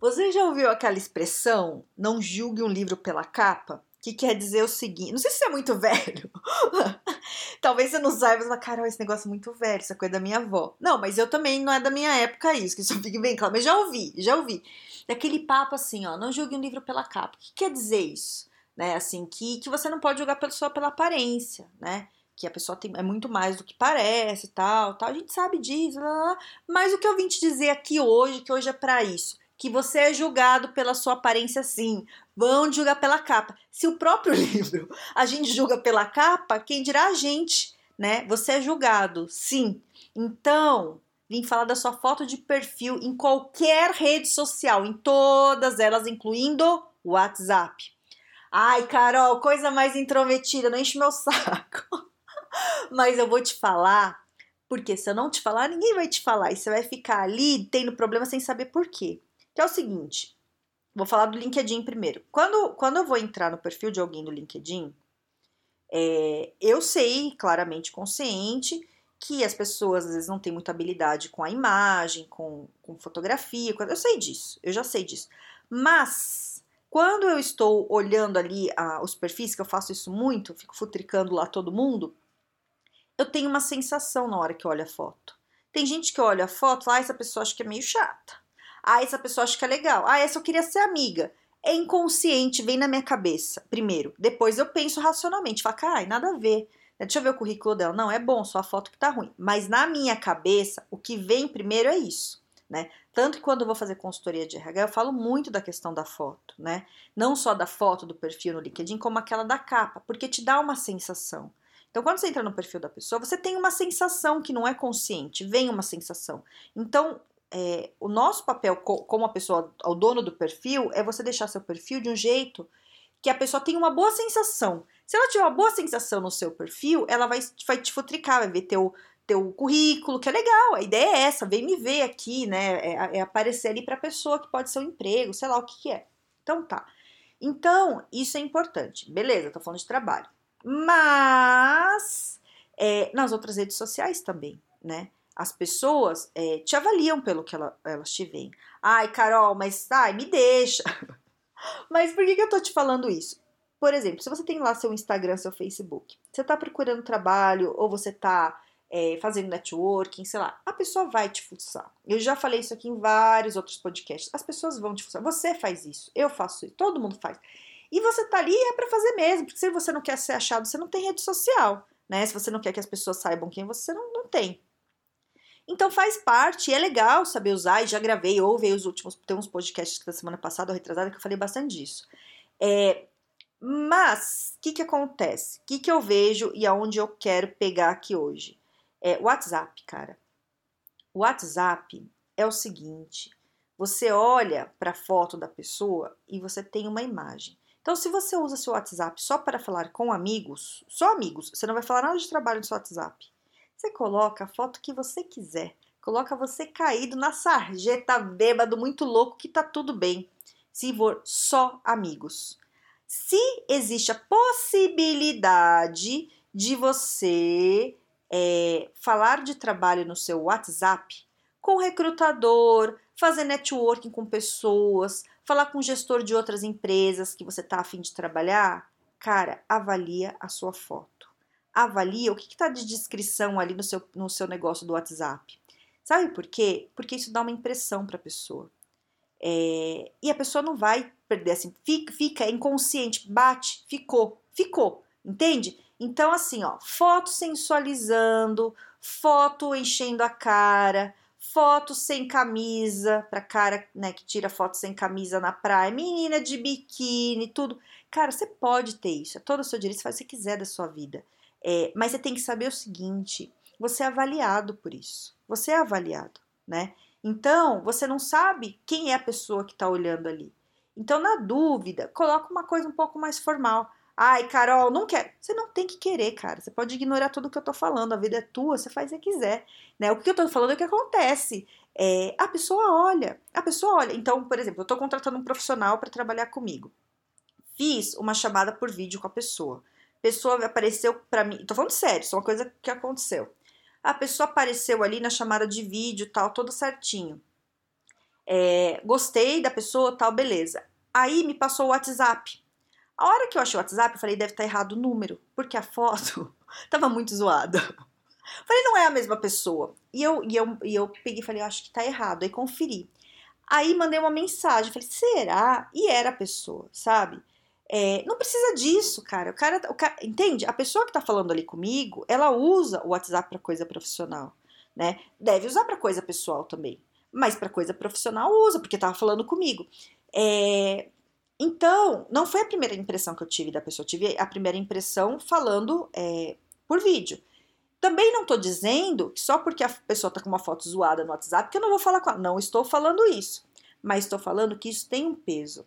Você já ouviu aquela expressão, não julgue um livro pela capa? Que quer dizer o seguinte, não sei se é muito velho. Talvez você não saiba, mas Carol, esse negócio é muito velho, essa coisa da minha avó. Não, mas eu também não é da minha época isso, que isso fique bem claro, mas já ouvi, já ouvi. Daquele papo assim, ó, não julgue um livro pela capa. O que quer dizer isso? Né, assim, que, que você não pode julgar a pessoa pela aparência, né? que a pessoa tem, é muito mais do que parece, tal, tal. A gente sabe disso, mas o que eu vim te dizer aqui hoje, que hoje é para isso, que você é julgado pela sua aparência sim. Vão julgar pela capa. Se o próprio livro a gente julga pela capa, quem dirá a gente, né? Você é julgado, sim. Então, vim falar da sua foto de perfil em qualquer rede social, em todas elas, incluindo o WhatsApp. Ai, Carol, coisa mais intrometida, não enche meu saco. Mas eu vou te falar, porque se eu não te falar, ninguém vai te falar. E você vai ficar ali tendo problema sem saber por quê. Que é o seguinte, vou falar do LinkedIn primeiro. Quando, quando eu vou entrar no perfil de alguém do LinkedIn, é, eu sei claramente, consciente, que as pessoas às vezes não têm muita habilidade com a imagem, com, com fotografia, eu sei disso, eu já sei disso. Mas quando eu estou olhando ali ah, os perfis, que eu faço isso muito, fico futricando lá todo mundo, eu tenho uma sensação na hora que eu olho a foto. Tem gente que olha a foto, ah, essa pessoa acho que é meio chata. Ah, essa pessoa acha que é legal. Ah, essa eu queria ser amiga. É inconsciente, vem na minha cabeça, primeiro. Depois eu penso racionalmente, falo, ai, nada a ver. Deixa eu ver o currículo dela. Não, é bom, só a foto que tá ruim. Mas na minha cabeça, o que vem primeiro é isso, né? Tanto que quando eu vou fazer consultoria de RH, eu falo muito da questão da foto, né? Não só da foto do perfil no LinkedIn, como aquela da capa, porque te dá uma sensação. Então, quando você entra no perfil da pessoa, você tem uma sensação que não é consciente, vem uma sensação. Então, é, o nosso papel como a pessoa, o dono do perfil, é você deixar seu perfil de um jeito que a pessoa tenha uma boa sensação. Se ela tiver uma boa sensação no seu perfil, ela vai, vai te futricar, vai ver teu, teu currículo, que é legal. A ideia é essa, vem me ver aqui, né? É, é aparecer ali para a pessoa que pode ser um emprego, sei lá o que, que é. Então tá. Então, isso é importante. Beleza, tô falando de trabalho. Mas é, nas outras redes sociais também, né? As pessoas é, te avaliam pelo que ela, elas te veem. Ai, Carol, mas ai, me deixa. mas por que, que eu tô te falando isso? Por exemplo, se você tem lá seu Instagram, seu Facebook, você tá procurando trabalho ou você tá é, fazendo networking, sei lá, a pessoa vai te fuçar. Eu já falei isso aqui em vários outros podcasts. As pessoas vão te fuçar. Você faz isso, eu faço isso, todo mundo faz. E você tá ali é para fazer mesmo, porque se você não quer ser achado, você não tem rede social, né? Se você não quer que as pessoas saibam quem você não, não tem. Então faz parte, é legal saber usar, e já gravei, ouve os últimos, tem uns podcasts da semana passada ou retrasada que eu falei bastante disso. É, mas, o que que acontece? O que que eu vejo e aonde eu quero pegar aqui hoje? É WhatsApp, cara. WhatsApp é o seguinte, você olha para a foto da pessoa e você tem uma imagem. Então, se você usa seu WhatsApp só para falar com amigos, só amigos, você não vai falar nada de trabalho no seu WhatsApp. Você coloca a foto que você quiser. Coloca você caído na sarjeta bêbado, muito louco, que tá tudo bem. Se for só amigos. Se existe a possibilidade de você é, falar de trabalho no seu WhatsApp com recrutador, fazer networking com pessoas, falar com gestor de outras empresas que você está afim de trabalhar, cara, avalia a sua foto avalia o que está de descrição ali no seu, no seu negócio do WhatsApp. Sabe por quê? Porque isso dá uma impressão para a pessoa. É, e a pessoa não vai perder assim, fica, fica inconsciente, bate, ficou, ficou, entende? Então, assim, ó, foto sensualizando, foto enchendo a cara, foto sem camisa, pra cara, né, que tira foto sem camisa na praia, menina de biquíni, tudo. Cara, você pode ter isso, é todo o seu direito, você faz o que você quiser da sua vida. É, mas você tem que saber o seguinte: você é avaliado por isso. Você é avaliado, né? Então, você não sabe quem é a pessoa que está olhando ali. Então, na dúvida, coloca uma coisa um pouco mais formal. Ai, Carol, não quero. Você não tem que querer, cara. Você pode ignorar tudo que eu tô falando. A vida é tua, você faz o que quiser. Né? O que eu tô falando é o que acontece. É, a pessoa olha. A pessoa olha. Então, por exemplo, eu tô contratando um profissional para trabalhar comigo. Fiz uma chamada por vídeo com a pessoa. Pessoa apareceu para mim. Tô falando sério, isso é uma coisa que aconteceu. A pessoa apareceu ali na chamada de vídeo, tal, todo certinho. É, gostei da pessoa, tal, beleza. Aí me passou o WhatsApp. A hora que eu achei o WhatsApp, eu falei, deve estar tá errado o número, porque a foto tava muito zoada. Falei, não é a mesma pessoa. E eu, e eu, e eu peguei e falei, acho que tá errado. Aí conferi. Aí mandei uma mensagem, falei, será? E era a pessoa, sabe? É, não precisa disso, cara. O cara, o cara. Entende? A pessoa que tá falando ali comigo, ela usa o WhatsApp para coisa profissional, né? Deve usar para coisa pessoal também. Mas para coisa profissional usa, porque tava falando comigo. É, então, não foi a primeira impressão que eu tive da pessoa, eu tive a primeira impressão falando é, por vídeo. Também não estou dizendo que só porque a pessoa está com uma foto zoada no WhatsApp que eu não vou falar com ela. Não estou falando isso. Mas estou falando que isso tem um peso,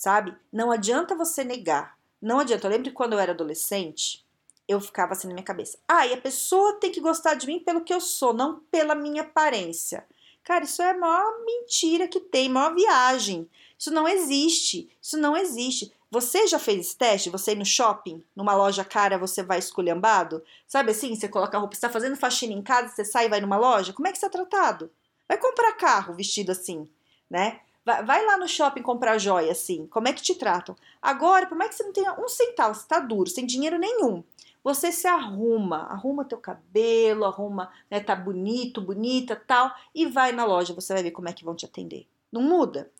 sabe? Não adianta você negar. Não adianta. Eu lembro que quando eu era adolescente, eu ficava assim na minha cabeça. Ah, e a pessoa tem que gostar de mim pelo que eu sou, não pela minha aparência. Cara, isso é a maior mentira que tem, maior viagem. Isso não existe. Isso não existe. Você já fez esse teste? Você ir no shopping, numa loja cara, você vai esculhambado? Sabe assim, você coloca a roupa, você tá fazendo faxina em casa, você sai e vai numa loja? Como é que você é tratado? Vai comprar carro vestido assim, né? Vai, vai lá no shopping comprar joia assim. Como é que te tratam? Agora, por mais que você não tenha um centavo, você tá duro, sem dinheiro nenhum. Você se arruma, arruma teu cabelo, arruma, né, tá bonito, bonita, tal, e vai na loja, você vai ver como é que vão te atender. Não muda.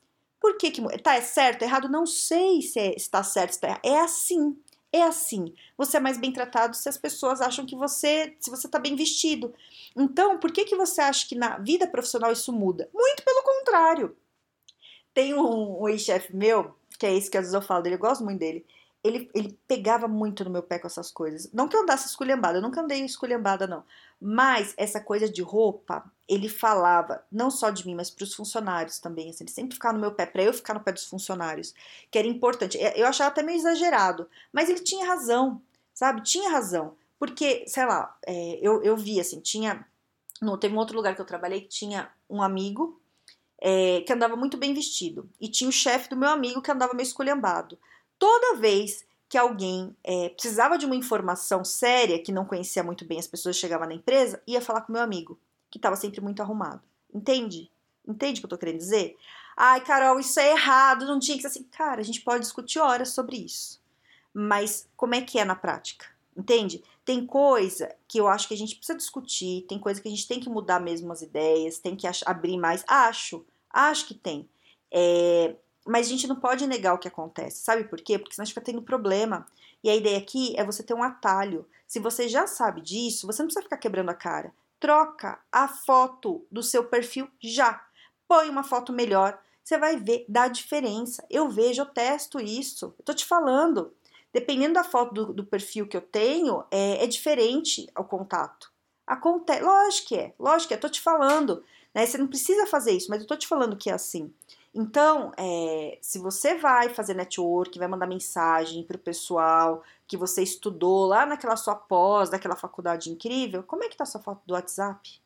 Por que que tá é certo, errado? Não sei se é, está certo, está errado. É assim. É assim. Você é mais bem tratado se as pessoas acham que você, se você está bem vestido. Então, por que que você acha que na vida profissional isso muda? Muito pelo contrário. Tem um, um ex-chefe meu, que é esse que às vezes eu falo dele, eu gosto muito dele ele, ele pegava muito no meu pé com essas coisas. Não que eu andasse esculhambada, eu nunca andei esculhambada, não. Mas essa coisa de roupa, ele falava, não só de mim, mas para os funcionários também. Assim, ele sempre ficava no meu pé, para eu ficar no pé dos funcionários, que era importante. Eu achava até meio exagerado, mas ele tinha razão, sabe? Tinha razão. Porque, sei lá, é, eu, eu vi assim, tinha. Não, teve um outro lugar que eu trabalhei que tinha um amigo é, que andava muito bem vestido. E tinha o chefe do meu amigo que andava meio esculhambado toda vez que alguém é, precisava de uma informação séria, que não conhecia muito bem as pessoas, chegava na empresa, ia falar com meu amigo, que estava sempre muito arrumado. Entende? Entende o que eu tô querendo dizer? Ai, Carol, isso é errado, não tinha que ser assim. Cara, a gente pode discutir horas sobre isso. Mas como é que é na prática? Entende? Tem coisa que eu acho que a gente precisa discutir, tem coisa que a gente tem que mudar mesmo as ideias, tem que abrir mais. Acho, acho que tem. É, mas a gente não pode negar o que acontece, sabe por quê? Porque senão a gente fica tendo problema. E a ideia aqui é você ter um atalho. Se você já sabe disso, você não precisa ficar quebrando a cara. Troca a foto do seu perfil já. Põe uma foto melhor. Você vai ver, dá diferença. Eu vejo, eu testo isso. Eu tô te falando. Dependendo da foto do, do perfil que eu tenho, é, é diferente o contato. Acontece, lógico que é, lógico que é, tô te falando. Né? Você não precisa fazer isso, mas eu tô te falando que é assim. Então, é, se você vai fazer network, vai mandar mensagem para o pessoal que você estudou lá naquela sua pós, daquela faculdade incrível, como é que tá a sua foto do WhatsApp?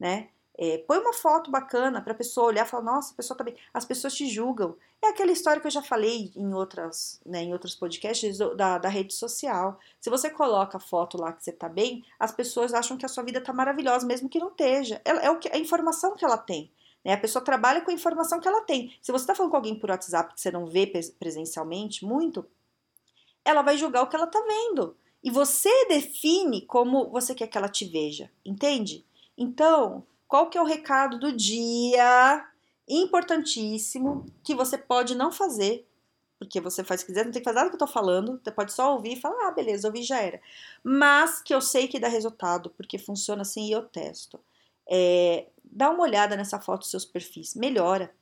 Né? É, põe uma foto bacana para a pessoa olhar e falar, nossa, a pessoa tá bem. As pessoas te julgam. É aquela história que eu já falei em outras, né, em outros podcasts da, da rede social. Se você coloca a foto lá que você tá bem, as pessoas acham que a sua vida tá maravilhosa, mesmo que não esteja. É, é o que, a informação que ela tem. Né? A pessoa trabalha com a informação que ela tem. Se você está falando com alguém por WhatsApp que você não vê presencialmente muito, ela vai julgar o que ela está vendo. E você define como você quer que ela te veja, entende? Então, qual que é o recado do dia? Importantíssimo, que você pode não fazer, porque você faz o que quiser, não tem que fazer nada que eu tô falando, você pode só ouvir e falar, ah, beleza, ouvi já era. Mas que eu sei que dá resultado, porque funciona assim e eu testo. É, dá uma olhada nessa foto dos seus perfis, melhora.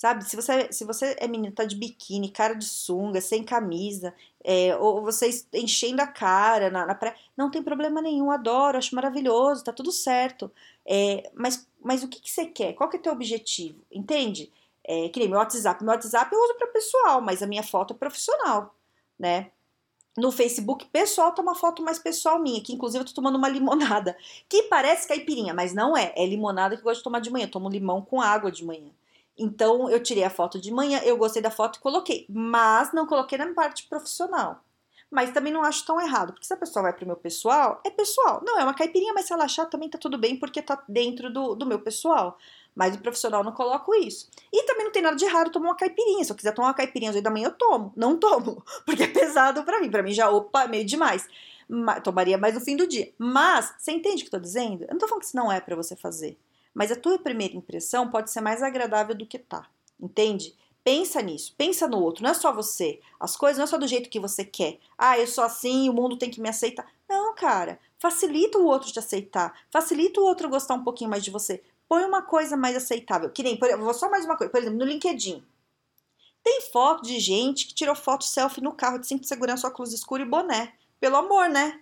Sabe, se você, se você é menina, tá de biquíni, cara de sunga, sem camisa, é, ou você enchendo a cara na, na praia, não tem problema nenhum, adoro, acho maravilhoso, tá tudo certo. É, mas, mas o que, que você quer? Qual que é o teu objetivo? Entende? É, que nem meu WhatsApp. Meu WhatsApp eu uso para pessoal, mas a minha foto é profissional, né? No Facebook pessoal tá uma foto mais pessoal minha, que inclusive eu tô tomando uma limonada, que parece caipirinha, mas não é. É limonada que eu gosto de tomar de manhã. Eu tomo limão com água de manhã. Então eu tirei a foto de manhã, eu gostei da foto e coloquei, mas não coloquei na parte profissional. Mas também não acho tão errado, porque se a pessoa vai pro meu pessoal, é pessoal. Não, é uma caipirinha, mas se ela achar também tá tudo bem, porque tá dentro do, do meu pessoal. Mas o profissional não coloco isso. E também não tem nada de errado tomar uma caipirinha. Se eu quiser tomar uma caipirinha às 8 da manhã, eu tomo. Não tomo, porque é pesado para mim. Para mim já, opa, meio demais. Tomaria mais no fim do dia. Mas, você entende o que eu tô dizendo? Eu não tô falando que isso não é para você fazer. Mas a tua primeira impressão pode ser mais agradável do que tá. Entende? Pensa nisso, pensa no outro, não é só você. As coisas não é só do jeito que você quer. Ah, eu sou assim, o mundo tem que me aceitar. Não, cara. Facilita o outro te aceitar. Facilita o outro gostar um pouquinho mais de você. Põe uma coisa mais aceitável. Que nem, por, vou só mais uma coisa. Por exemplo, no LinkedIn. Tem foto de gente que tirou foto selfie no carro de cinto de segurança, óculos escuro e boné. Pelo amor, né?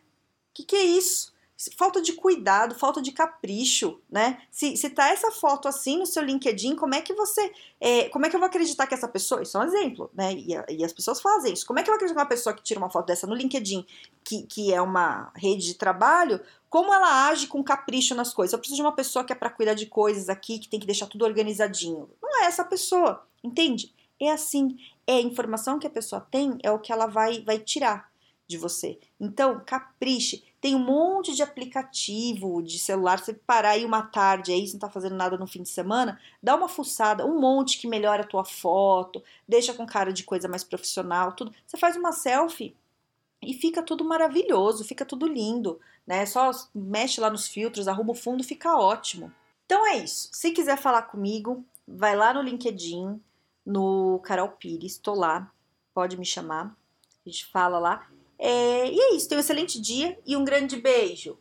Que que é isso? Falta de cuidado, falta de capricho, né? Se, se tá essa foto assim no seu LinkedIn, como é que você. É, como é que eu vou acreditar que essa pessoa. Isso é um exemplo, né? E, e, as pessoas fazem isso. Como é que eu vou acreditar que uma pessoa que tira uma foto dessa no LinkedIn, que, que é uma rede de trabalho, como ela age com capricho nas coisas? Eu preciso de uma pessoa que é para cuidar de coisas aqui, que tem que deixar tudo organizadinho. Não é essa pessoa, entende? É assim. É a informação que a pessoa tem, é o que ela vai, vai tirar de você. Então, capriche. Tem um monte de aplicativo de celular. Você parar aí uma tarde aí, você não tá fazendo nada no fim de semana, dá uma fuçada, um monte que melhora a tua foto, deixa com cara de coisa mais profissional, tudo. Você faz uma selfie e fica tudo maravilhoso, fica tudo lindo, né? Só mexe lá nos filtros, arruma o fundo, fica ótimo. Então é isso. Se quiser falar comigo, vai lá no LinkedIn, no Carol Pires, estou lá, pode me chamar. A gente fala lá. É, e é isso, tenha um excelente dia e um grande beijo.